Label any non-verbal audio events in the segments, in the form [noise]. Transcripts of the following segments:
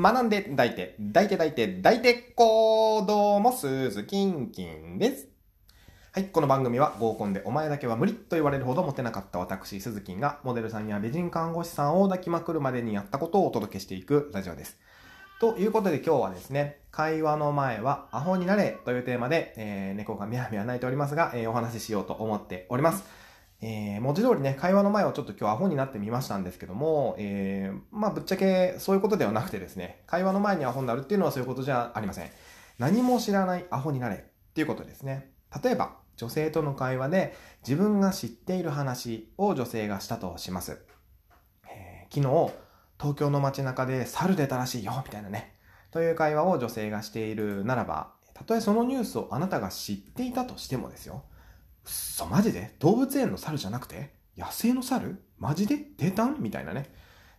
学んで抱いて、抱いて抱いて抱いてこうどうも、すずきんきんです。はい、この番組は合コンでお前だけは無理と言われるほどモテなかった私、鈴木がモデルさんや美人看護師さんを抱きまくるまでにやったことをお届けしていくラジオです。ということで今日はですね、会話の前はアホになれというテーマで、えー、猫がみやみや泣いておりますが、えー、お話ししようと思っております。えー、文字通りね、会話の前をちょっと今日アホになってみましたんですけども、えー、まあぶっちゃけそういうことではなくてですね、会話の前にアホになるっていうのはそういうことじゃありません。何も知らないアホになれっていうことですね。例えば、女性との会話で自分が知っている話を女性がしたとします。えー、昨日、東京の街中で猿出たらしいよ、みたいなね。という会話を女性がしているならば、たとえそのニュースをあなたが知っていたとしてもですよ。くそ、マジで？動物園の猿じゃなくて？野生の猿？マジで？出たんみたいなね。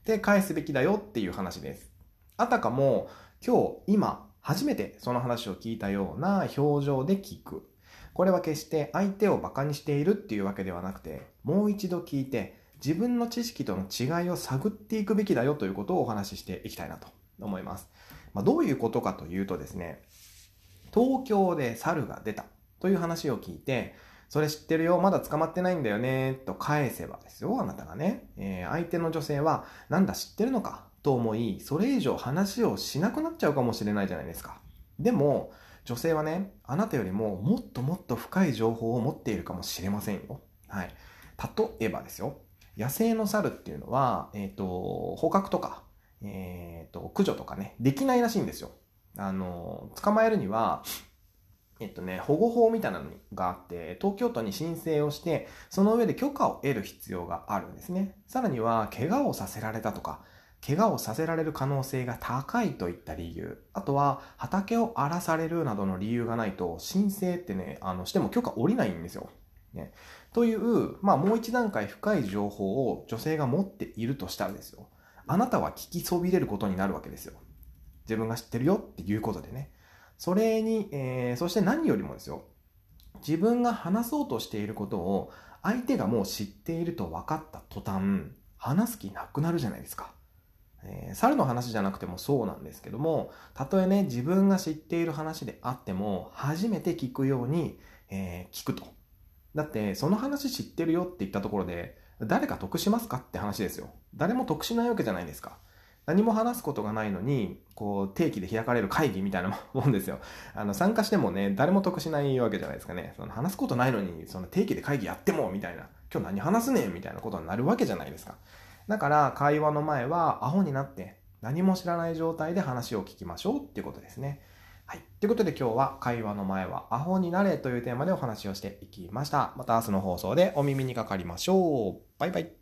で、返すべきだよっていう話です。あたかも、今日、今、初めてその話を聞いたような表情で聞く。これは決して相手を馬鹿にしているっていうわけではなくて、もう一度聞いて、自分の知識との違いを探っていくべきだよということをお話ししていきたいなと思います。まあ、どういうことかというとですね、東京で猿が出たという話を聞いて、それ知ってるよ、まだ捕まってないんだよね、と返せばですよ、あなたがね。えー、相手の女性は、なんだ知ってるのか、と思い、それ以上話をしなくなっちゃうかもしれないじゃないですか。でも、女性はね、あなたよりももっともっと深い情報を持っているかもしれませんよ。はい。例えばですよ、野生の猿っていうのは、えっ、ー、と、捕獲とか、えっ、ー、と、駆除とかね、できないらしいんですよ。あの、捕まえるには、えっとね、保護法みたいなのがあって、東京都に申請をして、その上で許可を得る必要があるんですね。さらには、怪我をさせられたとか、怪我をさせられる可能性が高いといった理由、あとは畑を荒らされるなどの理由がないと、申請ってね、あの、しても許可下りないんですよ。ね。という、まあもう一段階深い情報を女性が持っているとしたらですよ。あなたは聞きそびれることになるわけですよ。自分が知ってるよっていうことでね。それに、えー、そして何よりもですよ、自分が話そうとしていることを相手がもう知っていると分かった途端、話す気なくなるじゃないですか。えー、猿の話じゃなくてもそうなんですけども、たとえね、自分が知っている話であっても、初めて聞くように、えー、聞くと。だって、その話知ってるよって言ったところで、誰か得しますかって話ですよ。誰も得しないわけじゃないですか。何も話すことがないのに、こう、定期で開かれる会議みたいな [laughs] もんですよ。あの、参加してもね、誰も得しないわけじゃないですかね。その話すことないのに、その定期で会議やっても、みたいな。今日何話すねんみたいなことになるわけじゃないですか。だから、会話の前は、アホになって、何も知らない状態で話を聞きましょうっていうことですね。はい。ということで今日は会話の前はアホになれというテーマでお話をしていきました。また明日の放送でお耳にかかりましょう。バイバイ。